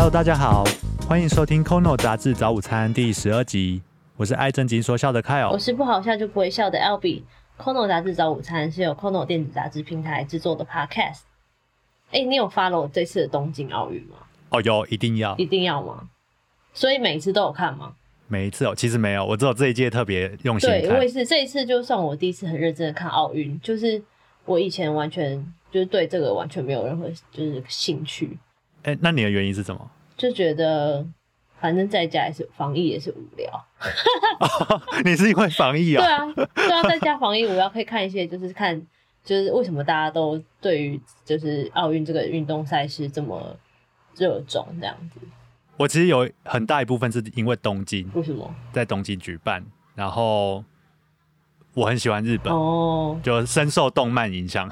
Hello，大家好，欢迎收听《Kono 杂志早午餐》第十二集。我是爱正经说笑的 Kyle，我是不好笑就不会笑的 Albee。Kono 杂志早午餐是由 Kono 电子杂志平台制作的 Podcast。哎、你有 follow 这次的东京奥运吗？哦，有一定要一定要吗？所以每次都有看吗？每一次哦，其实没有，我只有这一届特别用心对，看我也。是。这一次就算我第一次很认真的看奥运，就是我以前完全就是对这个完全没有任何就是兴趣，哎、那你的原因是什么？就觉得反正在家也是防疫也是无聊。你是因为防疫啊？对啊，对啊，在家防疫无聊可以看一些，就是看就是为什么大家都对于就是奥运这个运动赛事这么热衷这样子？我其实有很大一部分是因为东京为什么？在东京举办，然后我很喜欢日本，哦，就深受动漫影响。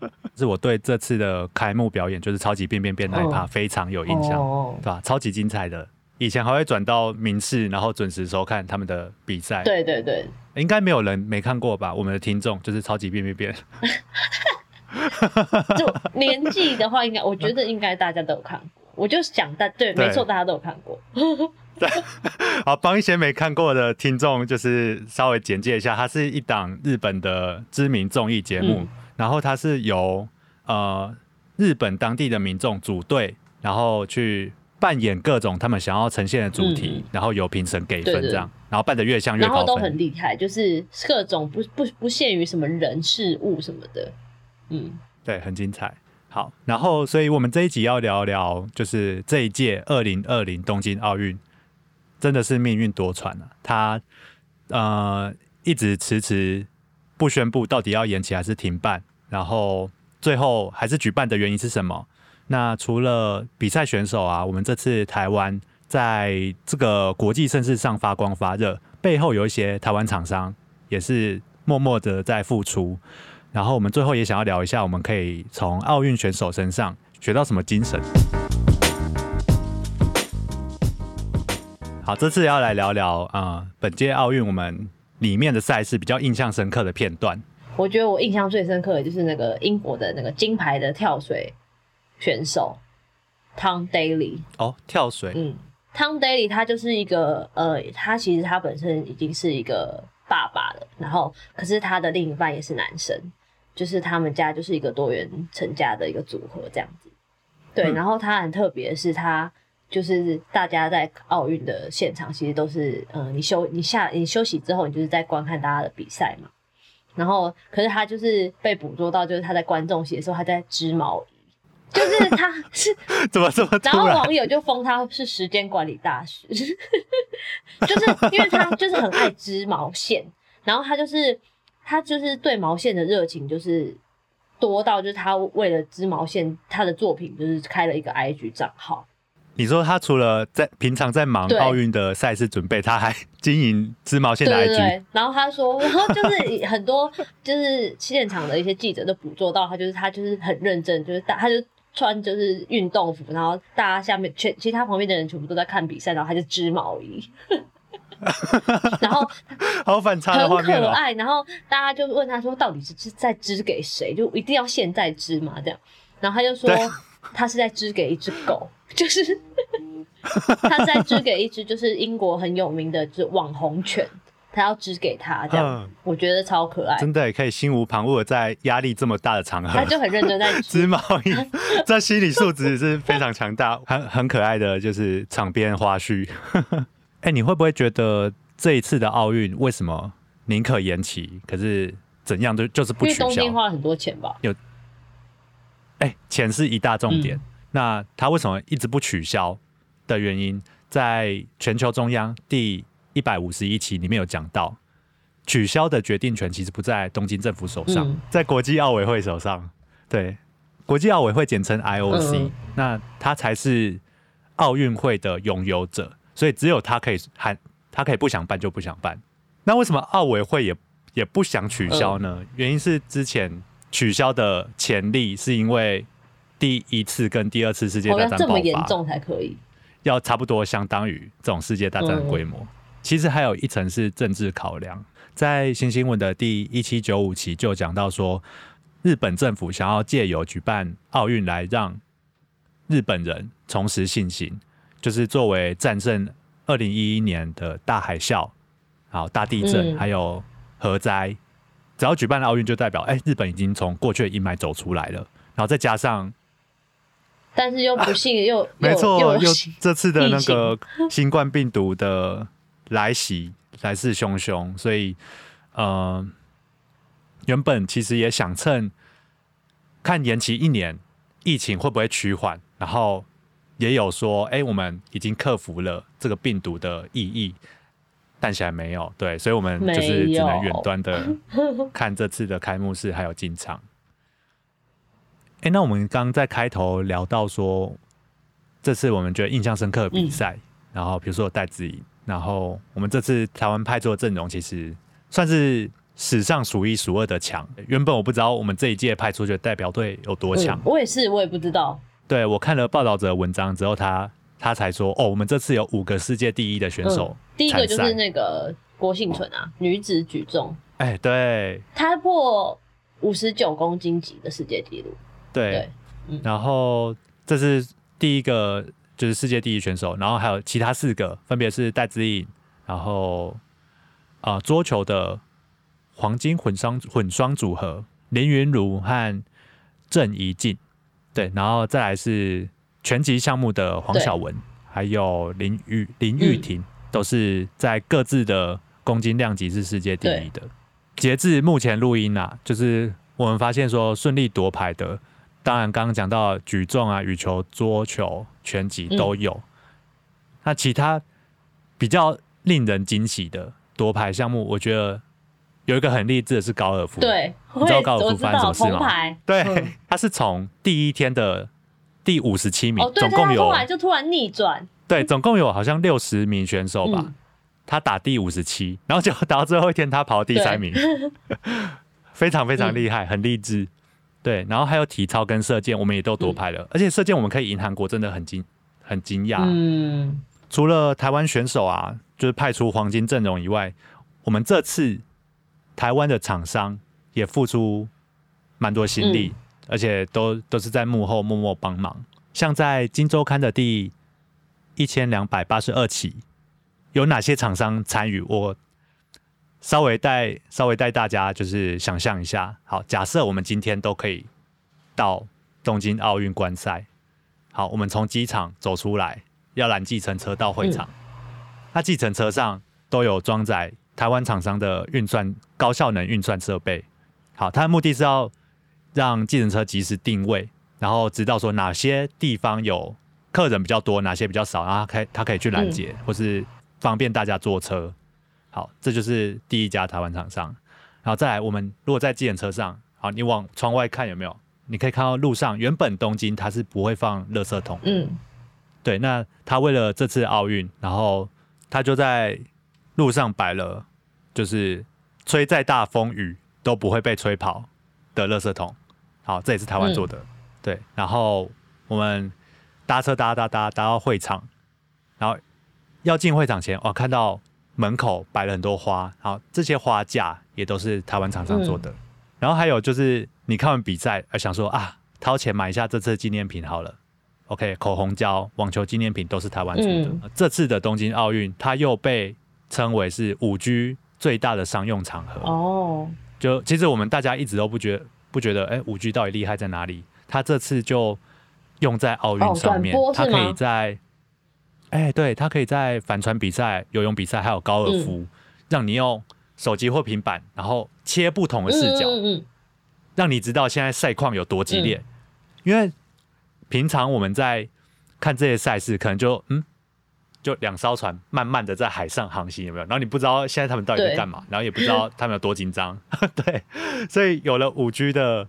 是我对这次的开幕表演，就是超级变变变那一趴、哦非常有印象，哦对吧？超级精彩的。以前还会转到名次，然后准时收看他们的比赛。，对对对，应该没有人没看过吧？我们的听众就是超级变变变。就年纪的话，应该我觉得应该大家都有看过。我就想大对，对没错，大家都有看过。好，帮一些没看过的听众，就是稍微简介一下，它是一档日本的知名综艺节目，嗯然后它是由呃日本当地的民众组队，然后去扮演各种他们想要呈现的主题，嗯然后由评审给分这样，然后办的越像越高然后都很分。厉害，就是各种不不不限于什么人事物什么的。嗯，对，很精彩。好，然后所以我们这一集要聊聊，就是这一届二零二零东京奥运，真的是命运多舛啊！他呃一直迟迟不宣布到底要延期还是停办，然后最后还是举办的原因是什么？那除了比赛选手啊，我们这次台湾在这个国际盛事上发光发热，背后有一些台湾厂商也是默默的在付出。然后我们最后也想要聊一下，我们可以从奥运选手身上学到什么精神。好，这次要来聊聊啊、本届奥运我们里面的赛事比较印象深刻的片段。我觉得我印象最深刻的就是那个英国的那个金牌的跳水选手 Tom Daly。哦，跳水，嗯，Tom Daly 他就是一个呃，他其实他本身已经是一个爸爸了，然后可是他的另一半也是男生，就是他们家就是一个多元成家的一个组合这样子。对，嗯然后他很特别的是他。就是大家在奥运的现场，其实都是，嗯、你休你下你休息之后，你就是在观看大家的比赛嘛。然后，可是他就是被捕捉到，就是他在观众席的时候，他在织毛衣，就是他 是 怎么这么然后？网友就封他是时间管理大师，就是因为他就是很爱织毛线，然后他就是他就是对毛线的热情就是多到就是他为了织毛线，他的作品就是开了一个 IG 账号，你说他除了在平常在忙奥运的赛事准备，他还经营织毛线的对对 IG，对，然后他说，然后就是很多就是现场的一些记者都捕捉到他，就是他就是很认真，就是大他就穿就是运动服，然后大家下面全其他旁边的人全部都在看比赛，然后他就织毛衣，然后好反差的画很。可爱，然后大家就问他说，到底是织在织给谁？就一定要现在织吗？这样，然后他就说他是在织给一只狗，就是他是在织给一只就是英国很有名的就是网红犬，他要织给他这样，嗯我觉得超可爱。真的可以心无旁骛的在压力这么大的场合他，就很认真在 织织，毛衣，这心理素质是非常强大，很很可爱的，就是场边花絮。哎、你会不会觉得这一次的奥运为什么宁可延期，可是怎样都就是不取消因为东京？花了很多钱吧？有哎、钱是一大重点。嗯那他为什么一直不取消的原因，在全球中央第一百五十一期里面有讲到，取消的决定权其实不在东京政府手上，嗯在国际奥委会手上。对，国际奥委会简称 IOC，、嗯那他才是奥运会的拥有者，所以只有他可以喊，他可以不想办就不想办。那为什么奥委会也也不想取消呢？原因是之前取消的潜力是因为第一次跟第二次世界大战爆像这么严，重才可以。要差不多相当于这种世界大战的规模。其实还有一层是政治考量，在新新闻的第一七九五期就讲到说，日本政府想要借由举办奥运来让日本人重拾信心，就是作为战胜二零一一年的大海啸、好大地震，嗯还有核灾，只要举办了奥运，就代表哎、日本已经从过去的阴霾走出来了。然后再加上，但是又不幸又又没错，又又这次的那个新冠病毒的来袭来势汹汹，所以呃，原本其实也想趁看延期一年，疫情会不会趋缓，然后也有说，哎、我们已经克服了这个病毒的意义，但显然没有，对，所以我们就是只能远端的看这次的开幕式还有进场。哎、那我们刚刚在开头聊到说，这次我们觉得印象深刻的比赛，然后比如说戴资颖，然后我们这次台湾派出的阵容其实算是史上数一数二的强。原本我不知道我们这一届派出去的代表队有多强嗯，，我也是，我也不知道。对我看了报道者的文章之后，他他才说，哦，我们这次有五个世界第一的选手、嗯，第一个就是那个郭幸存啊，女子举重，哎，对她破五十九公斤级的世界纪录。对。对，嗯。然后这是第一个就是世界第一选手，然后还有其他四个，分别是戴资颖，然后啊、呃桌球的黄金混双混双组合林云如和郑怡静，对，然后再来是拳击项目的黄晓雯，还有林玉林玉婷，都是在各自的公斤量级是世界第一的。截至目前录音啊，就是我们发现说顺利夺牌的，当然刚刚讲到举重啊、羽球、桌球、拳击都有。那其他比较令人惊喜的夺牌项目，我觉得有一个很励志的是高尔夫。对，你知道高尔夫我知道发生什么事吗。对，嗯他是从第一天的第五十七名，哦，对，总共有就突然逆转。对，总共有好像六十名选手吧。嗯他打第五十七，然后结果 打到最后一天，他跑到第三名，非常非常厉害，很励志。对，然后还有体操跟射箭，我们也都夺牌了，而且射箭我们可以赢韩国，真的很惊很惊讶。嗯，除了台湾选手啊，就是派出黄金阵容以外，我们这次台湾的厂商也付出蛮多心力，而且都都是在幕后默默帮忙。像在《金周刊》的第一千两百八十二期，有哪些厂商参与？我稍微带稍微带大家就是想象一下。好，假设我们今天都可以到东京奥运观赛，好，我们从机场走出来，要拦计程车到会场。那计程车上都有装载台湾厂商的运算高效能运算设备。好，它的目的是要让计程车及时定位，然后知道说哪些地方有客人比较多，哪些比较少，然后它可以它可以去拦截，或是方便大家坐车。好，这就是第一家台湾厂商。然后再来，我们如果在计程车上，好，你往窗外看有没有？你可以看到路上原本东京它是不会放垃圾桶，嗯，对，那他为了这次奥运，然后他就在路上摆了，就是吹再大风雨都不会被吹跑的垃圾桶。好，这也是台湾做的。对，然后我们搭车搭搭搭搭到会场，然后要进会场前，哇，看到门口摆了很多花，好，这些花架也都是台湾厂商做的。然后还有就是你看完比赛，而，想说啊，掏钱买一下这次纪念品好了。OK，口红胶、网球纪念品都是台湾做的。嗯这次的东京奥运，它又被称为是五 G 最大的商用场合。哦，就其实我们大家一直都不觉不觉得，哎，五 G 到底厉害在哪里？它这次就用在奥运哦上面，它可以在，哎，对，它可以在帆船比赛、游泳比赛还有高尔夫，嗯让你用手机或平板，然后切不同的视角，嗯嗯嗯让你知道现在赛况有多激烈。因为平常我们在看这些赛事，可能就嗯，就两艘船慢慢的在海上航行，有没有？然后你不知道现在他们到底在干嘛，然后也不知道他们有多紧张。对，所以有了五 G 的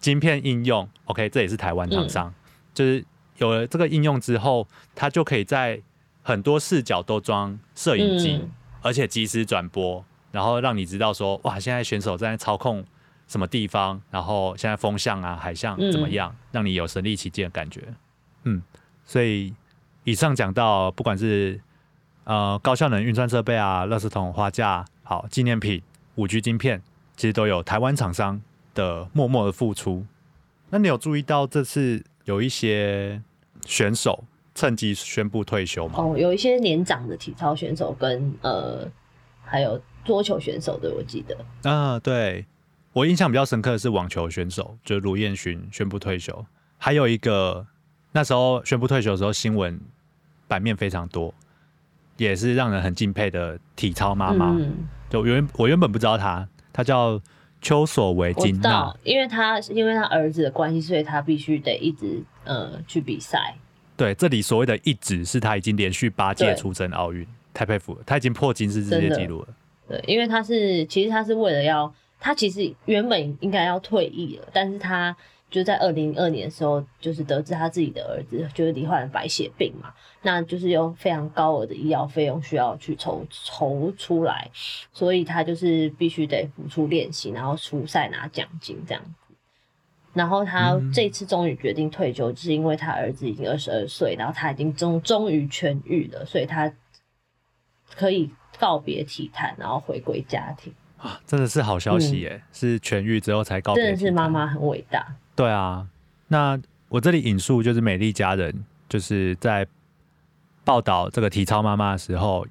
晶片应用，OK，这也是台湾厂商，就是有了这个应用之后，它就可以在很多视角都装摄影机。嗯而且及时转播，然后让你知道说，哇，现在选手在操控什么地方，然后现在风向啊、海象怎么样，让你有身临其境的感觉。嗯，所以以上讲到，不管是呃高效能运算设备啊、垃圾桶、花架、好纪念品、五 G 晶片，其实都有台湾厂商的默默的付出。那你有注意到这次有一些选手趁机宣布退休嘛。哦，有一些年长的体操选手跟呃，还有桌球选手的，我记得。啊，对我印象比较深刻的是网球选手，就是卢彦勋宣布退休，还有一个那时候宣布退休的时候，新闻版面非常多，也是让人很敬佩的体操妈妈。嗯，就原我原本不知道她，她叫丘索维金娜，，因为他因为他儿子的关系，所以他必须得一直呃去比赛。对，这里所谓的一直是他已经连续八届出征奥运，太佩服了，他已经破金氏世界纪录了。对，因为他是其实他是为了要，他其实原本应该要退役了，但是他就在二零二年的时候，就是得知他自己的儿子就是罹患了白血病嘛，那就是用非常高额的医药费用需要去筹筹出来，所以他就是必须得付出练习，然后出赛拿奖金这样子。然后他嗯这次终于决定退休，就是因为他儿子已经二十二岁，然后他已经终终于痊愈了，所以他可以告别体坛，然后回归家庭。啊，真的是好消息耶！是痊愈之后才告别。嗯真的是妈。妈很伟大。对啊，那我这里引述就是美丽家人，就是在报道这个体操妈妈的时候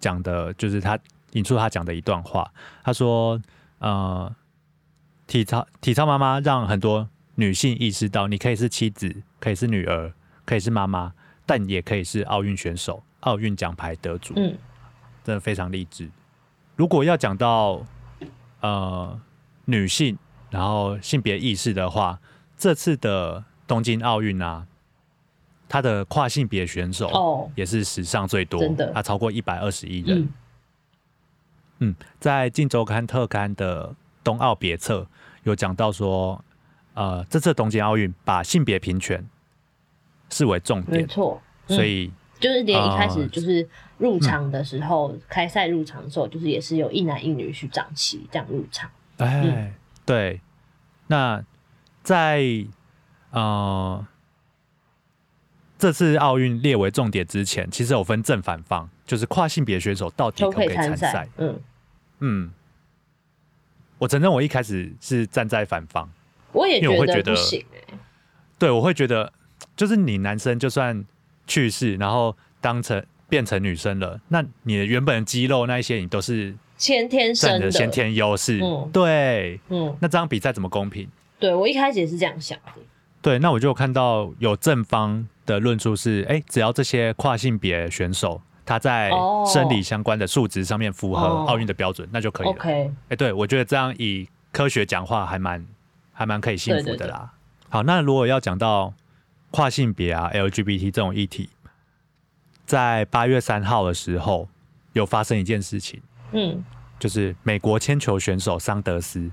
讲的，就是他引述他讲的一段话。他说：“呃，体操体操妈妈让很多女性意识到，你可以是妻子，可以是女儿，可以是妈妈，但也可以是奥运选手、奥运奖牌得主。”嗯，真的非常励志。如果要讲到呃女性，然后性别意识的话，这次的东京奥运啊，它的跨性别选手哦，也是史上最多，真的它超过一百二十一人。嗯，嗯，在《镜周刊》特刊的冬奥别册有讲到说，呃，这次东京奥运把性别平权视为重点，没错。嗯所以就是连一开始呃就是入场的时候，开赛入场的时候，就是也是有一男一女去掌旗这样入场。哎，嗯对，那在呃这次奥运列为重点之前，其实有分正反方，就是跨性别选手到底可不可以参赛？。嗯，嗯，我承认我一开始是站在反方，我也觉得因为我会觉得不行哎、对我会觉得，就是你男生就算去世，然后当成变成女生了，那你的原本的肌肉那一些，你都是先天占生的。先天优势。嗯对，嗯，那这样比赛怎么公平？对我一开始也是这样想的。对，那我就有看到有正方的论述是，哎、只要这些跨性别选手他在哦生理相关的数值上面符合哦。奥运的标准，那就可以了。哎、对我觉得这样以科学讲话还蛮还蛮可以信服对对的啦。好，那如果要讲到跨性别啊 LGBT 这种议题，在八月三号的时候有发生一件事情，嗯，就是美国铅球选手桑德斯，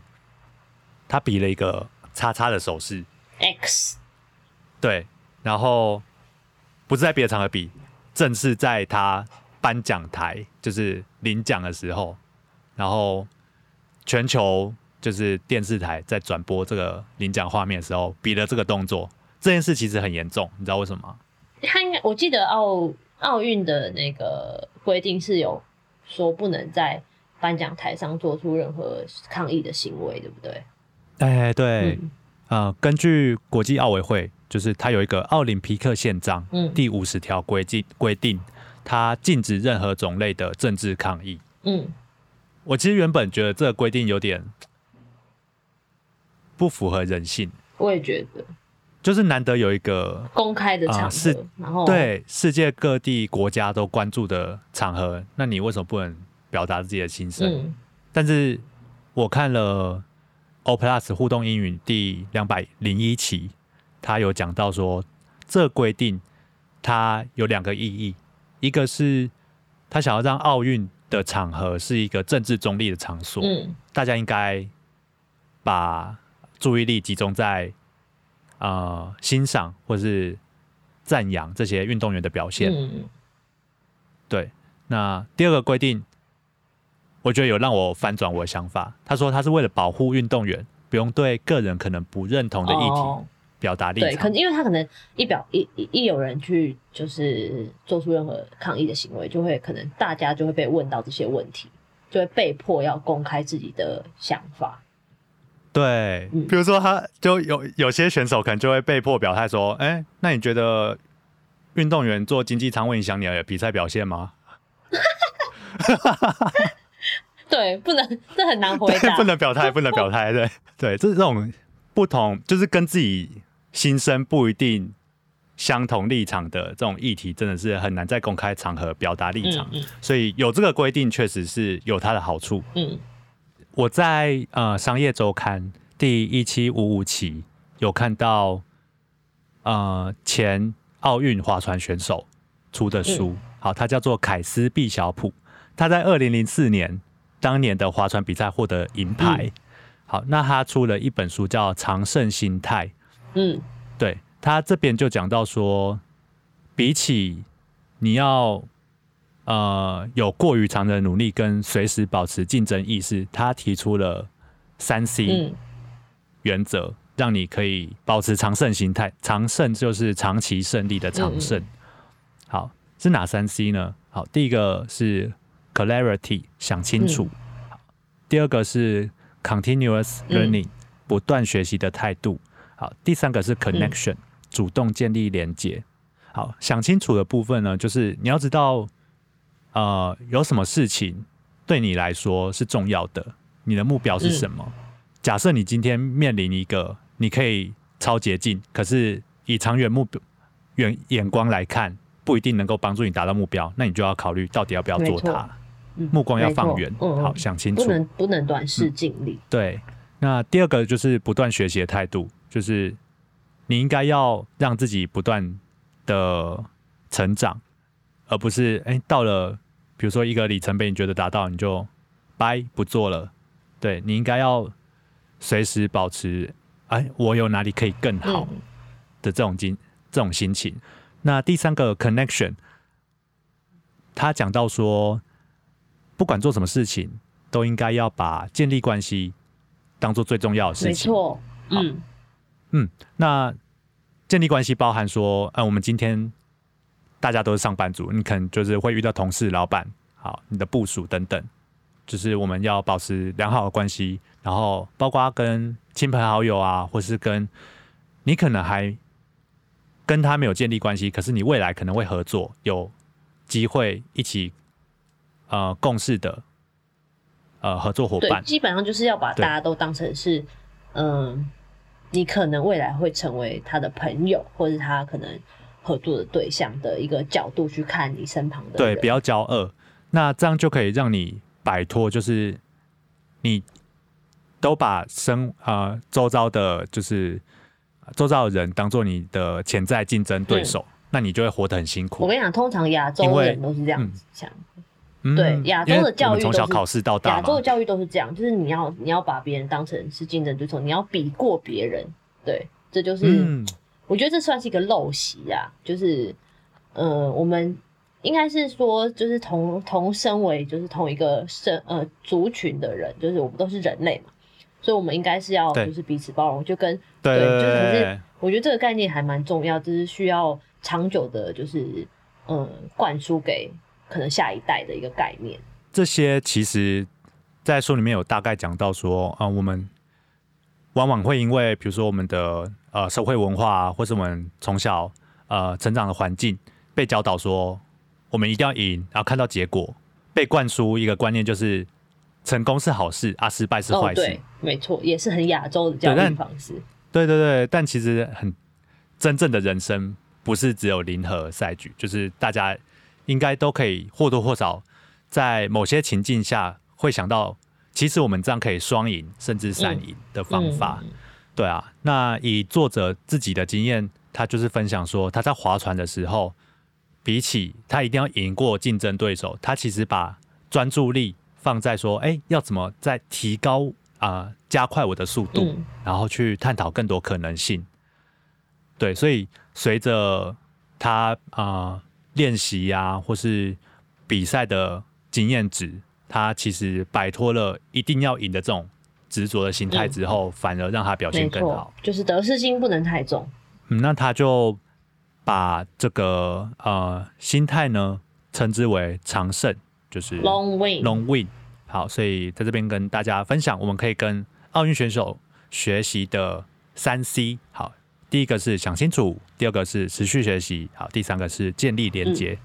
他比了一个叉叉的手势。X，对，然后不是在别的场合比，正是在他颁奖台，就是领奖的时候，然后全球就是电视台在转播这个领奖画面的时候，比了这个动作。这件事其实很严重，你知道为什么吗？他应该我记得奥奥运的那个规定是有说不能在颁奖台上做出任何抗议的行为，对不对？哎，对，嗯呃，根据国际奥委会，就是它有一个奥林匹克宪章嗯。第五十条规定规定，它禁止任何种类的政治抗议。嗯，我其实原本觉得这个规定有点不符合人性，我也觉得。就是难得有一个公开的场合，然后。对世界各地国家都关注的场合，那你为什么不能表达自己的心声？嗯。但是我看了 O Plus 互动英语第两百零一期，他有讲到说，这规定它有两个意义，一个是他想要让奥运的场合是一个政治中立的场所，嗯大家应该把注意力集中在呃欣赏或是赞扬这些运动员的表现。嗯对，那第二个规定，我觉得有让我翻转我的想法。他说他是为了保护运动员，不用对个人可能不认同的议题哦表达力对，可。能因为他可能一表一一一有人去就是做出任何抗议的行为，就会可能大家就会被问到这些问题，就会被迫要公开自己的想法。对，嗯比如说他就有有些选手可能就会被迫表态说，哎、那你觉得运动员做经济舱会影响你的比赛表现吗？对，不能，这很难回对，答。不能表态，不能表态，对对，这这种不同，就是跟自己心声不一定相同立场的这种议题，真的是很难在公开场合表达立场，嗯所以有这个规定确实是有它的好处。嗯。我在呃商业周刊第一期五五期有看到呃前奥运划船选手出的书，好，他叫做凯斯毕小普，他在二零零四年当年的划船比赛获得银牌。好，那他出了一本书叫《常胜心态》，嗯对他这边就讲到说，比起你要呃有过于长的努力跟随时保持竞争意识，他提出了三 C 嗯原则，让你可以保持长胜心态。长胜就是长期胜利的长胜。好，是哪三 C 呢？好，第一个是 clarity，想清楚；好第二个是 continuous 嗯 learning，、不断学习的态度。好，第三个是 connection，、主动建立连接。好，想清楚的部分呢，就是你要知道，呃，有什么事情对你来说是重要的，你的目标是什么？假设你今天面临一个你可以超捷径，可是以长远目标远眼光来看，不一定能够帮助你达到目标，那你就要考虑到底要不要做它，嗯目光要放远，好想清楚。不能不能短视尽力。对，那第二个就是不断学习的态度，就是你应该要让自己不断的成长，而不是哎、到了比如说一个里程碑，你觉得达到你就掰不做了。对你应该要随时保持哎，我有哪里可以更好嗯的这种心这种心情。那第三个 connection，他讲到说，不管做什么事情，都应该要把建立关系当做最重要的事情没。错，嗯嗯那建立关系包含说，呃，我们今天大家都是上班族，你可能就是会遇到同事、老板，好，你的部署等等，就是我们要保持良好的关系，然后包括跟亲朋好友啊，或是跟你可能还跟他没有建立关系，可是你未来可能会合作，有机会一起呃共事的呃合作伙对，伴，基本上就是要把大家都当成是，嗯，你可能未来会成为他的朋友，或是他可能合作的对象的一个角度去看你身旁的对，人不要骄傲。那这样就可以让你摆脱，就是你都把生呃周遭的，就是周遭的人当做你的潜在竞争对手，那你就会活得很辛苦。我跟你讲，通常亚洲人都是这样子想，嗯对亚洲的教育从小考试到大嘛，亚洲的教育都是这样，就是你要你要把别人当成是竞争对手，你要比过别人，对，这就是、嗯，我觉得这算是一个陋习啊，就是呃，我们应该是说，就是同同身为就是同一个生呃族群的人，就是我们都是人类嘛，所以我们应该是要就是彼此包容，就跟对对就是我觉得这个概念还蛮重要，就是需要长久的，就是嗯灌输给可能下一代的一个概念。这些其实，在书里面有大概讲到说，啊、我们往往会因为比如说我们的呃社会文化啊，或是我们从小呃成长的环境，被教导说我们一定要赢，然后看到结果，被灌输一个观念就是成功是好事啊，失败是哦，坏事。对，没错，也是很亚洲的教育方式。对对对，但其实很真正的人生不是只有零和赛局，就是大家应该都可以或多或少在某些情境下会想到，其实我们这样可以双赢甚至三赢的方法。嗯对啊，那以作者自己的经验，他就是分享说，他在划船的时候，比起他一定要赢过竞争对手，他其实把专注力放在说，哎，要怎么再提高啊、加快我的速度，嗯然后去探讨更多可能性。对，所以随着他啊练习呀，或是比赛的经验值，他其实摆脱了一定要赢的这种执着的心态之后，反而让他表现更好。，就是得失心不能太重。嗯，那他就把这个呃心态呢称之为长胜，就是 Long win，long win。好，所以在这边跟大家分享，我们可以跟奥运选手学习的三 C。好，第一个是想清楚，第二个是持续学习，好，第三个是建立连接。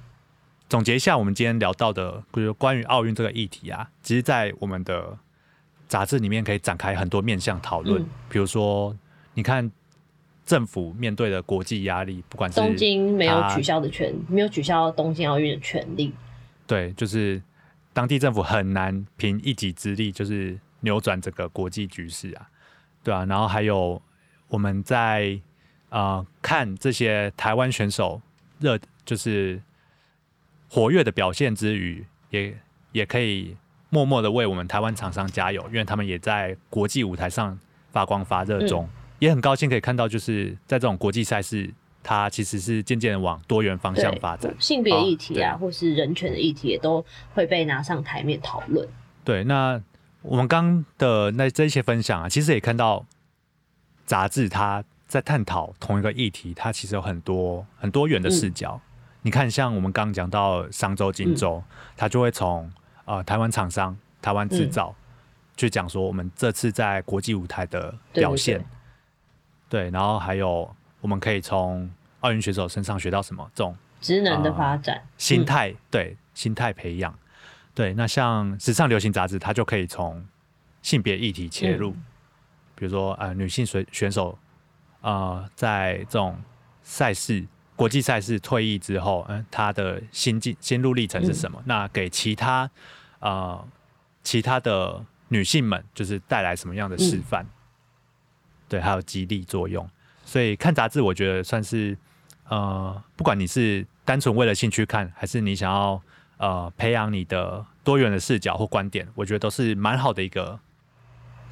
总结一下，我们今天聊到的，就是关于奥运这个议题啊，其实，在我们的杂志里面可以展开很多面向讨论。嗯比如说，你看政府面对的国际压力，不管是东京没有取消的权，没有取消东京奥运的权利。对，就是当地政府很难凭一己之力，就是扭转这个国际局势啊，对啊，然后还有我们在呃看这些台湾选手热，就是活跃的表现之余，也也可以默默的为我们台湾厂商加油，因为他们也在国际舞台上发光发热中，也很高兴可以看到，就是在这种国际赛事。它其实是渐渐往多元方向发展，性别议题啊，哦或是人权的议题，也都会被拿上台面讨论。对，那我们刚的那这些分享啊，其实也看到杂志它在探讨同一个议题，它其实有很多很多元的视角。你看，像我们刚刚讲到商周、金周，它就会从呃台湾厂商、台湾制造、去讲说我们这次在国际舞台的表现。对对，然后还有我们可以从奥运选手身上学到什么这种职能的发展，心态，对心态培养，对。那像时尚流行杂志，它就可以从性别议题切入，比如说呃女性选选手，呃在这种赛事国际赛事退役之后，嗯、他的心境心路历程是什么？那给其他呃其他的女性们，就是带来什么样的示范？对，还有激励作用。所以看杂志，我觉得算是呃，不管你是单纯为了兴趣看，还是你想要呃培养你的多元的视角或观点，我觉得都是蛮好的一个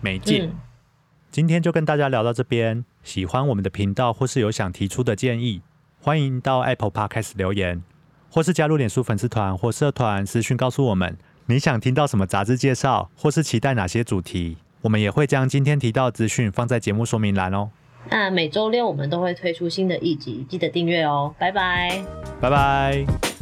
媒介。嗯，今天就跟大家聊到这边，喜欢我们的频道或是有想提出的建议，欢迎到 Apple Podcast 留言，或是加入脸书粉丝团或社团私讯告诉我们你想听到什么杂志介绍，或是期待哪些主题，我们也会将今天提到的资讯放在节目说明栏哦。那每周六我们都会推出新的一集，记得订阅哦，拜拜。拜拜。